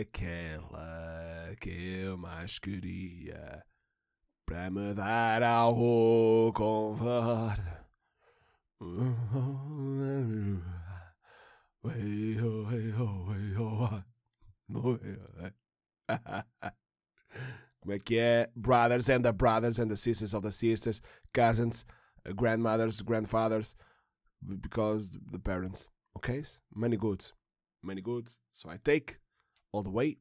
aquela que eu mais queria para me dar algo conforto. Como é que é? Brothers and the brothers and the sisters of the sisters, cousins, grandmothers, grandfathers, because the parents. Okay? Many goods. Many goods. So I take all the way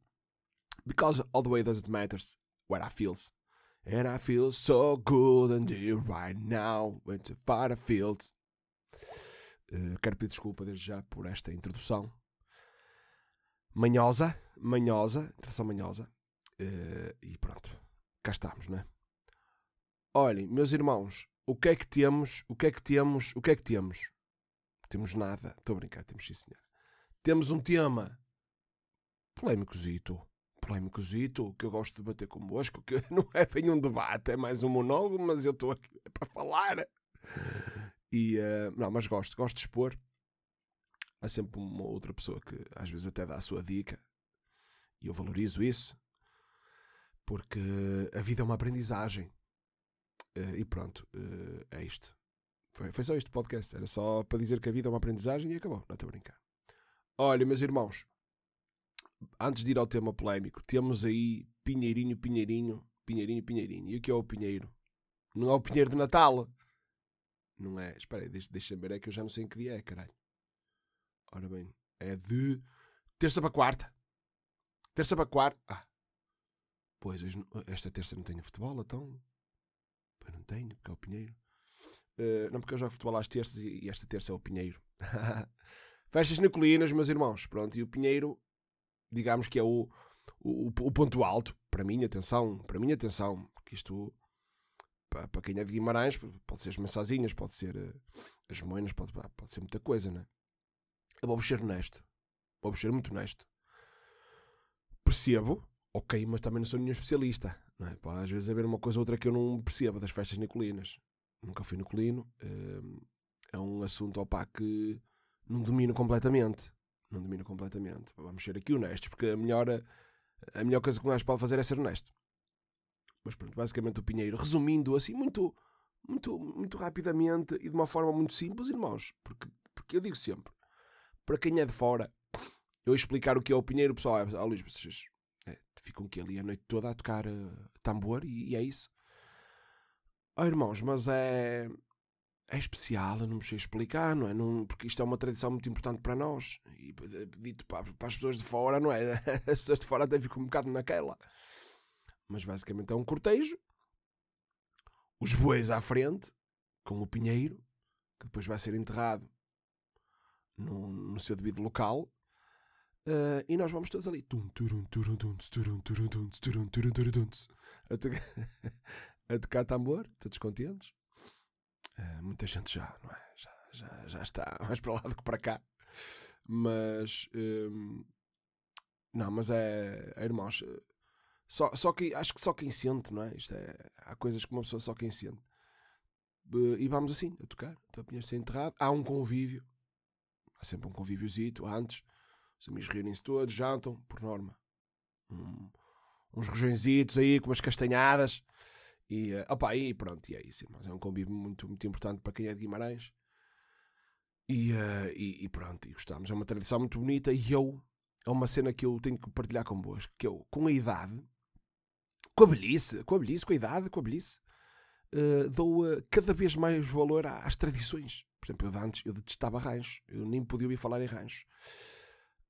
because all the way doesn't matters what I feels. And I feel so good and dear right now far the fields. Uh, quero pedir desculpa desde já por esta introdução manhosa, manhosa, introdução manhosa. Uh, e pronto, cá estamos, né? Olhem, meus irmãos, o que é que temos? O que é que temos? O que é que temos? Temos nada. Estou a brincar, temos sim, senhor. Temos um tema polémicozito. Polémicozito, que eu gosto de debater convosco, que não é bem um debate, é mais um monólogo, mas eu estou aqui para falar. E, uh, não, mas gosto, gosto de expor. Há sempre uma outra pessoa que às vezes até dá a sua dica. E eu valorizo isso. Porque a vida é uma aprendizagem. Uh, e pronto, uh, é isto. Foi, foi só este podcast. Era só para dizer que a vida é uma aprendizagem e acabou. Não estou a brincar. Olha, meus irmãos, antes de ir ao tema polémico, temos aí Pinheirinho, Pinheirinho, Pinheirinho, Pinheirinho. E o que é o Pinheiro? Não é o Pinheiro de Natal. Não é. Espera aí, deixa-me deixa ver, é que eu já não sei em que dia é, caralho. Ora bem, é de terça para quarta. Terça para quarta. Ah, pois, hoje, esta terça não tenho futebol, então. Pois não tenho, porque é o Pinheiro. Uh, não, porque eu jogo futebol às terças e, e esta terça é o Pinheiro. Festas Nicolinas, meus irmãos. Pronto, e o Pinheiro, digamos que é o, o, o ponto alto. Para mim, atenção, para mim, atenção, porque isto, para, para quem é de Guimarães, pode ser as mensazinhas, pode ser uh, as moenas, pode, pode ser muita coisa, né? Eu vou ser honesto. Vou ser muito honesto. Percebo, ok, mas também não sou nenhum especialista. Não é? Pode às vezes haver uma coisa ou outra que eu não percebo das festas nicolinas. Nunca fui nicolino. Uh, é um assunto opa, que não domino completamente. Não domino completamente. Vamos ser aqui honestos, porque a melhor, a melhor coisa que um gajo pode fazer é ser honesto. Mas pronto, basicamente o Pinheiro, resumindo assim muito, muito, muito rapidamente e de uma forma muito simples, irmãos, porque, porque eu digo sempre, para quem é de fora, eu explicar o que é o Pinheiro, pessoal, é, oh, Luís, vocês é, ficam aqui ali a noite toda a tocar uh, tambor e, e, é isso. Oh, irmãos, mas é, é especial, eu não me sei explicar, não é? Não, porque isto é uma tradição muito importante para nós. E dito para, para as pessoas de fora, não é? As pessoas de fora até ficam um bocado naquela. Mas basicamente é um cortejo. Os bois à frente, com o pinheiro, que depois vai ser enterrado no, no seu devido local. Uh, e nós vamos todos ali a tocar tambor, todos contentes. Uh, muita gente já, não é? Já, já, já está mais para lá do que para cá. Mas um, não, mas é, é irmãos. Só, só que acho que só quem sente, não é? Isto é, há coisas que uma pessoa só quem sente. E vamos assim, a tocar, até o Pinheiro ser enterrado. Há um convívio, há sempre um convíviozito antes. Os amigos reúnem-se todos, jantam, por norma. Um, uns rojõezitos aí com umas castanhadas. E, uh, opa, e pronto, e é isso, irmãos. É um convívio muito, muito importante para quem é de Guimarães. E, uh, e, e, pronto, e gostamos. É uma tradição muito bonita e eu, é uma cena que eu tenho que partilhar convosco, que eu, com a idade, com a velhice, com a velhice, com a idade, com a velhice, uh, dou uh, cada vez mais valor às tradições. Por exemplo, eu antes eu detestava ranchos, eu nem podia ouvir falar em ranchos.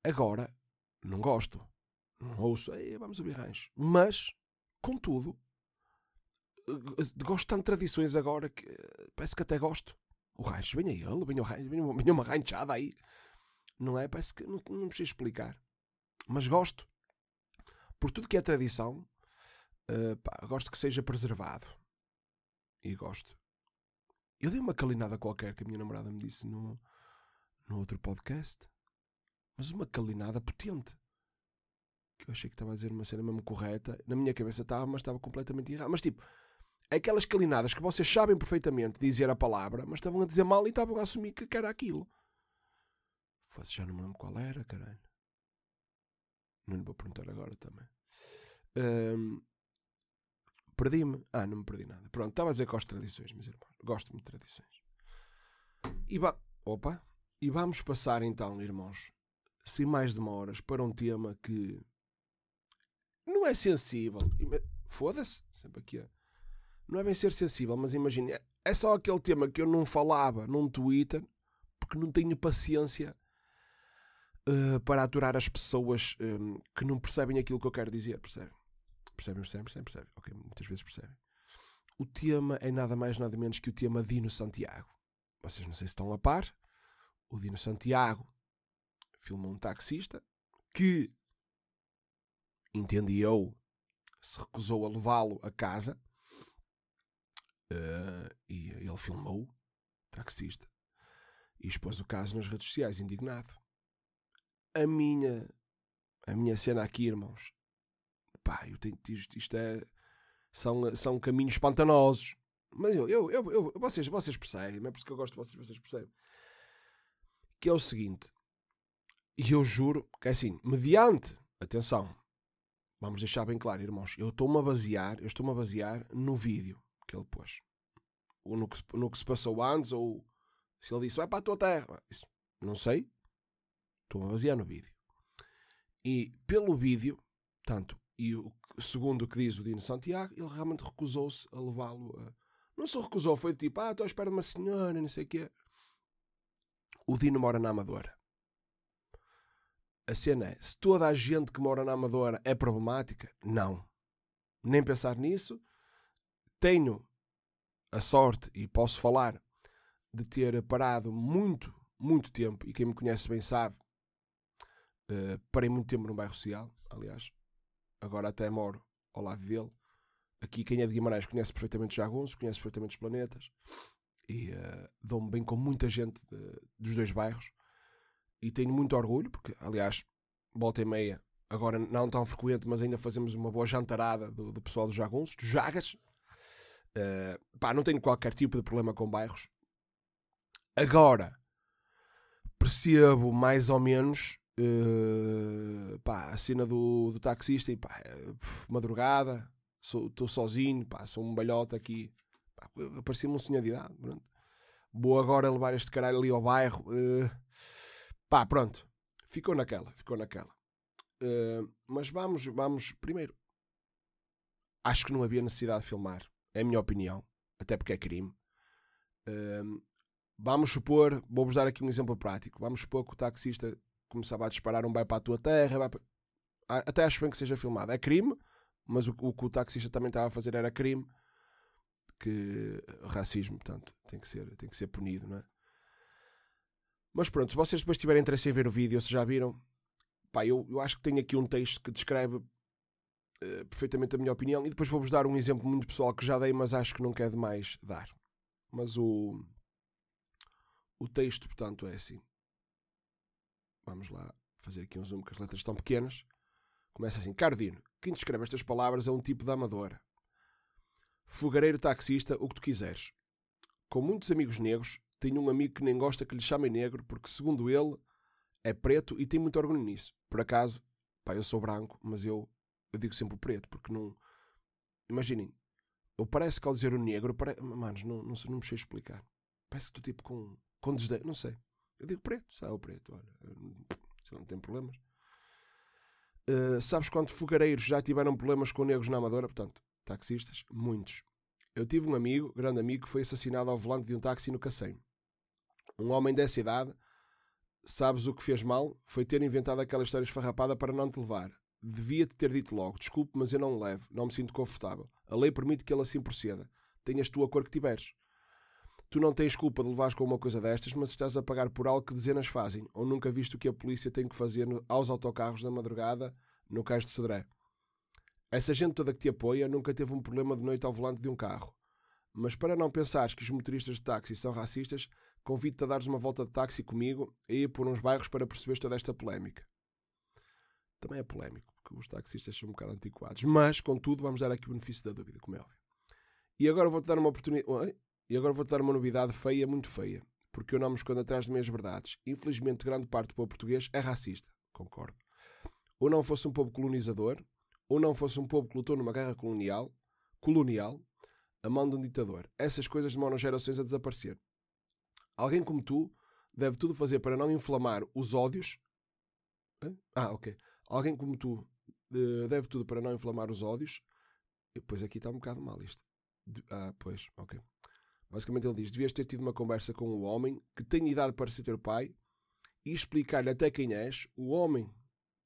Agora, não gosto, não ouço, vamos ouvir ranchos. Mas, contudo, gosto tanto de tradições agora que parece que até gosto. O rancho, venha ele, venha, venha, venha uma ranchada aí. Não é? Parece que não, não sei explicar. Mas gosto. Por tudo que é tradição, uh, pá, gosto que seja preservado. E gosto. Eu dei uma calinada qualquer que a minha namorada me disse no, no outro podcast. Mas uma calinada potente. Que eu achei que estava a dizer uma cena mesmo correta. Na minha cabeça estava, mas estava completamente errado. Mas tipo, aquelas calinadas que vocês sabem perfeitamente dizer a palavra, mas estavam a dizer mal e estavam a assumir que era aquilo. Fosse já não me lembro qual era, caralho. Não lhe vou perguntar agora também. Ahm, Perdi-me. Ah, não me perdi nada. Pronto, estava a dizer que gosto de tradições, meus irmãos. Gosto muito de tradições. E, va Opa. e vamos passar então, irmãos, sem mais demoras, para um tema que não é sensível. Foda-se, sempre aqui. É. Não é bem ser sensível, mas imagine, é só aquele tema que eu não falava num Twitter porque não tenho paciência uh, para aturar as pessoas um, que não percebem aquilo que eu quero dizer, percebem? Percebem, percebem, percebem, percebem. Ok, muitas vezes percebem. O tema é nada mais, nada menos que o tema Dino Santiago. Vocês não sei se estão a par. O Dino Santiago filmou um taxista que, entendi eu, se recusou a levá-lo a casa. Uh, e ele filmou, taxista, e expôs o caso nas redes sociais, indignado. A minha, a minha cena aqui, irmãos, pá, eu tenho, isto, isto é, são, são caminhos pantanosos. Mas eu, eu, eu, eu, vocês, vocês percebem, é por isso que eu gosto de vocês, vocês percebem. Que é o seguinte, e eu juro que é assim, mediante, atenção, vamos deixar bem claro, irmãos, eu estou-me a basear, eu estou-me a basear no vídeo que ele pôs. Ou no que, se, no que se passou antes, ou se ele disse, vai para a tua terra. Isso, não sei. Estou-me a basear no vídeo. E pelo vídeo, tanto e o, segundo o que diz o Dino Santiago, ele realmente recusou-se a levá-lo a. Não se recusou, foi tipo, ah, estou à espera de uma senhora, não sei o quê. O Dino mora na Amadora. A cena é: se toda a gente que mora na Amadora é problemática, não. Nem pensar nisso. Tenho a sorte, e posso falar, de ter parado muito, muito tempo, e quem me conhece bem sabe, uh, parei muito tempo no bairro social, aliás, agora até moro ao lado dele. Aqui, quem é de Guimarães conhece perfeitamente os Jagunços, conhece perfeitamente os planetas e uh, dou-me bem com muita gente de, dos dois bairros e tenho muito orgulho, porque, aliás, volta e meia, agora não tão frequente, mas ainda fazemos uma boa jantarada do, do pessoal dos Jagunços, dos Jagas. Uh, pá, não tenho qualquer tipo de problema com bairros. Agora, percebo mais ou menos Uh, pá, a cena do, do taxista e pá, madrugada, estou sozinho, pá, sou um balhota aqui. Parecia-me um senhor de idade. Pronto. Vou agora levar este caralho ali ao bairro. Uh, pá, pronto. Ficou naquela, ficou naquela. Uh, mas vamos, vamos primeiro. Acho que não havia necessidade de filmar. É a minha opinião. Até porque é crime. Uh, vamos supor, vou-vos dar aqui um exemplo prático. Vamos supor que o taxista começava a disparar um vai para a tua terra, para... até acho bem que seja filmado. É crime, mas o, o que o taxista também estava a fazer era crime, que racismo, portanto, tem que ser, tem que ser punido, não é? Mas pronto, se vocês depois tiverem interesse em ver o vídeo, se já viram, pá, eu, eu acho que tenho aqui um texto que descreve uh, perfeitamente a minha opinião e depois vou-vos dar um exemplo muito pessoal que já dei, mas acho que não quer demais dar. Mas o, o texto, portanto, é assim. Vamos lá fazer aqui um zoom, que as letras estão pequenas. Começa assim: Cardino, quem descreve estas palavras é um tipo de amadora. Fogareiro taxista, o que tu quiseres. Com muitos amigos negros, tenho um amigo que nem gosta que lhe chamem negro, porque, segundo ele, é preto e tem muito orgulho nisso. Por acaso, pá, eu sou branco, mas eu, eu digo sempre o preto, porque não. Imaginem, eu parece que ao dizer o negro, pare... manos, não, não, não me sei explicar. Parece que estou tipo com, com desdém, não sei. Eu digo preto, sabe o preto, olha, se não tem problemas. Uh, sabes quantos fogareiros já tiveram problemas com negros na Amadora? Portanto, taxistas, muitos. Eu tive um amigo, grande amigo, que foi assassinado ao volante de um táxi no Cacém. Um homem dessa idade, sabes o que fez mal? Foi ter inventado aquela história esfarrapada para não te levar. Devia-te ter dito logo, desculpe, mas eu não levo, não me sinto confortável. A lei permite que ele assim proceda. Tenhas tu a cor que tiveres. Tu não tens culpa de levares com uma coisa destas, mas estás a pagar por algo que dezenas fazem, ou nunca viste o que a polícia tem que fazer aos autocarros da madrugada no cais de Sodré. Essa gente toda que te apoia nunca teve um problema de noite ao volante de um carro. Mas para não pensares que os motoristas de táxi são racistas, convido-te a dares uma volta de táxi comigo e ir por uns bairros para perceberes toda esta polémica. Também é polémico, porque os taxistas são um bocado antiquados. Mas, contudo, vamos dar aqui o benefício da dúvida, como é óbvio. E agora vou-te dar uma oportunidade. E agora vou-te dar uma novidade feia, muito feia, porque eu não me escondo atrás de minhas verdades. Infelizmente, grande parte do povo português é racista. Concordo. ou não fosse um povo colonizador, ou não fosse um povo que lutou numa guerra colonial, colonial, a mão de um ditador. Essas coisas demoram gerações a desaparecer. Alguém como tu deve tudo fazer para não inflamar os ódios. Ah, ok. Alguém como tu deve tudo para não inflamar os ódios. Pois aqui está um bocado mal isto. Ah, pois, ok. Basicamente ele diz: devias ter tido uma conversa com o homem que tem idade para ser teu pai e explicar-lhe até quem és. O homem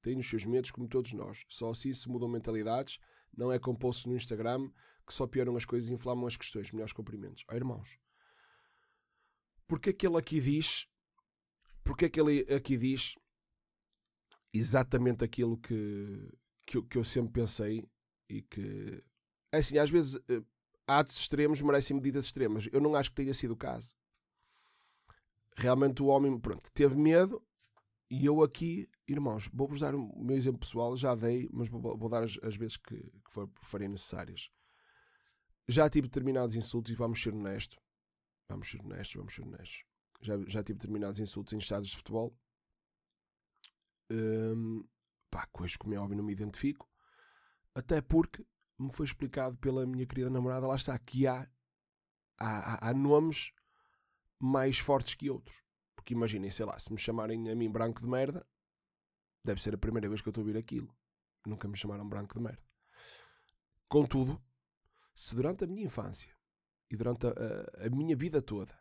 tem os seus medos, como todos nós. Só assim se mudam mentalidades. Não é com posts no Instagram que só pioram as coisas e inflamam as questões. Melhores cumprimentos. Oh, irmãos, porque é que ele aqui diz? Porque é que ele aqui diz exatamente aquilo que, que, que eu sempre pensei e que. É assim, às vezes eh, atos extremos merecem medidas extremas. Eu não acho que tenha sido o caso. Realmente o homem, pronto, teve medo e eu aqui, irmãos, vou-vos dar o meu exemplo pessoal, já dei, mas vou, vou dar as, as, vezes que, que for, forem necessárias. Já tive determinados insultos e vamos ser honestos. Vamos ser honestos, vamos ser honestos. Já, já tive determinados insultos em estados de futebol. Hum, pá, coisas como é óbvio não me identifico. Até porque me foi explicado pela minha querida namorada, lá está, que há, há, há nomes mais fortes que outros. Porque imaginem, sei lá, se me chamarem a mim branco de merda, deve ser a primeira vez que eu estou a ouvir aquilo. Nunca me chamaram branco de merda. Contudo, se durante a minha infância e durante a, a, a minha vida toda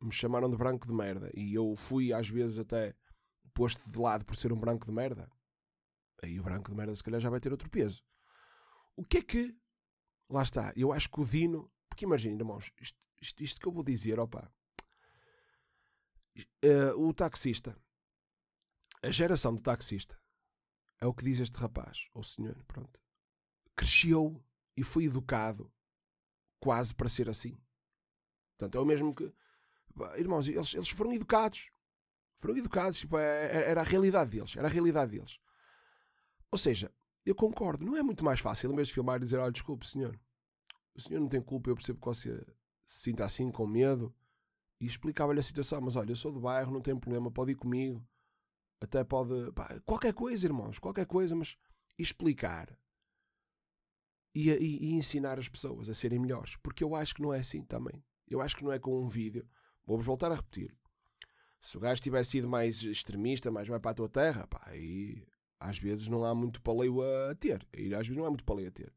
me chamaram de branco de merda e eu fui às vezes até posto de lado por ser um branco de merda, aí o branco de merda se calhar já vai ter outro peso. O que é que. Lá está, eu acho que o Dino. Porque imagina, irmãos, isto, isto, isto que eu vou dizer, opa. Uh, o taxista, a geração do taxista, é o que diz este rapaz, ou senhor, pronto, cresceu e foi educado quase para ser assim. Portanto, é o mesmo que. Irmãos, eles, eles foram educados. Foram educados. Tipo, é, é, era a realidade deles. Era a realidade deles. Ou seja, eu concordo. Não é muito mais fácil, em vez de filmar e dizer: olha, desculpe, senhor. O senhor não tem culpa, eu percebo que você se sinta assim, com medo. E explicava-lhe a situação. Mas olha, eu sou do bairro, não tem problema, pode ir comigo. Até pode. Pá, qualquer coisa, irmãos, qualquer coisa, mas explicar. E, e, e, ensinar as pessoas a serem melhores. Porque eu acho que não é assim também. Eu acho que não é com um vídeo. Vou-vos voltar a repetir. Se o gajo tivesse sido mais extremista, mais vai para a tua terra, pá, aí às vezes não há muito paleio a ter. Às vezes não há muito paleio a ter.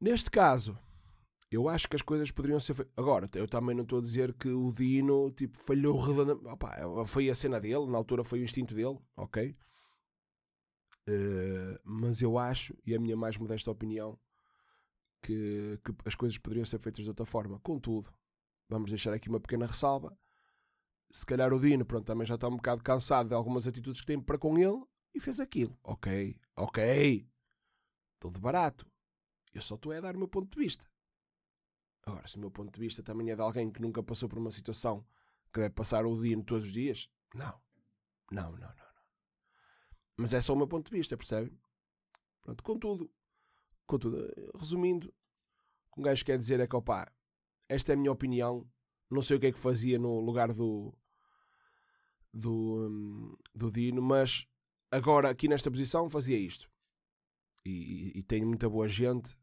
Neste caso, eu acho que as coisas poderiam ser feitas. Agora, eu também não estou a dizer que o Dino tipo, falhou redondamente. Opa, foi a cena dele, na altura foi o instinto dele, ok? Uh, mas eu acho, e a minha mais modesta opinião, que, que as coisas poderiam ser feitas de outra forma. Contudo, vamos deixar aqui uma pequena ressalva. Se calhar o Dino pronto, também já está um bocado cansado de algumas atitudes que tem para com ele e fez aquilo. Ok, ok. De barato. Eu só estou a dar o meu ponto de vista. Agora, se o meu ponto de vista também é de alguém que nunca passou por uma situação que deve passar o dia todos os dias, não. Não, não, não. não. Mas é só o meu ponto de vista, percebe? Pronto, contudo, contudo, resumindo, o que um gajo quer dizer é que, opá, esta é a minha opinião, não sei o que é que fazia no lugar do do, hum, do Dino, mas agora aqui nesta posição fazia isto. E, e, e tenho muita boa gente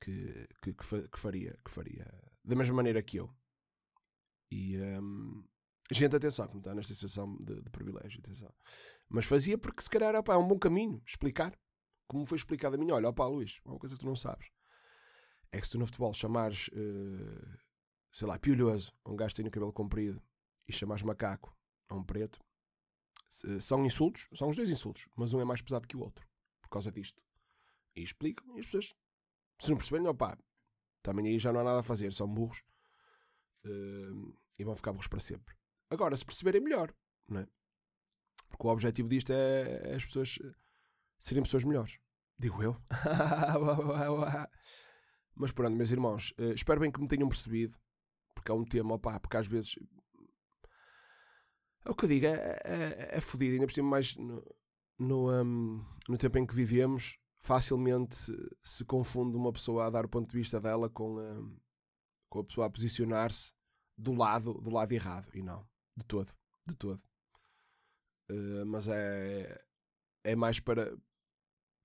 que, que, que, faria, que faria da mesma maneira que eu. E um, gente, atenção, como está nesta situação de, de, privilégio, atenção. Mas fazia porque se calhar opa, é um bom caminho explicar. Como foi explicado a mim, olha, opá, Luís, uma coisa que tu não sabes é que se tu no futebol chamares, uh, sei lá, piolhoso um gajo que tem o cabelo comprido e chamares macaco a um preto, são insultos, são os dois insultos, mas um é mais pesado que o outro, por causa disto. E explicam, e as pessoas, se não perceberem, opá, também aí já não há nada a fazer, são burros uh, e vão ficar burros para sempre. Agora, se perceberem melhor, não é? Porque o objetivo disto é, é as pessoas serem pessoas melhores. Digo eu. Mas pronto, meus irmãos, uh, espero bem que me tenham percebido, porque é um tema, opá, porque às vezes é o que eu digo, é, é, é fodido, ainda por cima mais no, no, um, no tempo em que vivemos, facilmente se confunde uma pessoa a dar o ponto de vista dela com, um, com a pessoa a posicionar-se do lado, do lado errado. E não, de todo, de todo. Uh, mas é, é mais para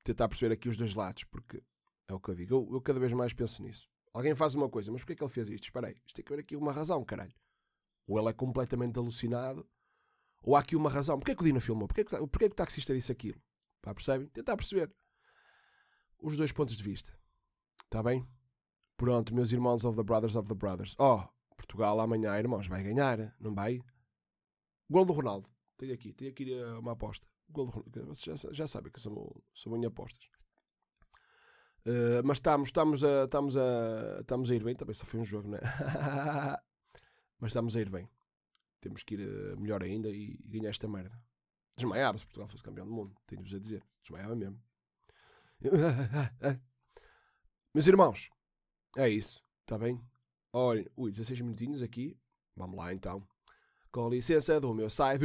tentar perceber aqui os dois lados, porque é o que eu digo. Eu, eu cada vez mais penso nisso. Alguém faz uma coisa, mas porquê é que ele fez isto? Espera aí, isto tem que haver aqui uma razão, caralho. Ou ele é completamente alucinado, ou há aqui uma razão. Porquê é que o Dina filmou? Porquê é que, porquê é que o taxista disse aquilo? Pá, percebem? Tentar perceber os dois pontos de vista. Está bem? Pronto, meus irmãos of the Brothers of the Brothers. Oh, Portugal amanhã, irmãos, vai ganhar, não vai? Gol do Ronaldo. Tenho aqui, tenho aqui eh, uma aposta. Gol do Ronaldo. Vocês já, já sabem que sou, sou bem apostas. Uh, mas estamos, estamos, a, estamos, a, estamos a ir bem. Também só foi um jogo, não é? mas estamos a ir bem. Temos que ir uh, melhor ainda e, ganhar esta merda. Desmaiava se Portugal fosse campeão do mundo. Tenho-vos a dizer. Desmaiava mesmo. Meus irmãos, é isso. Está bem? Olhem, ui, 16 minutinhos aqui. Vamos lá então. Com licença do meu site.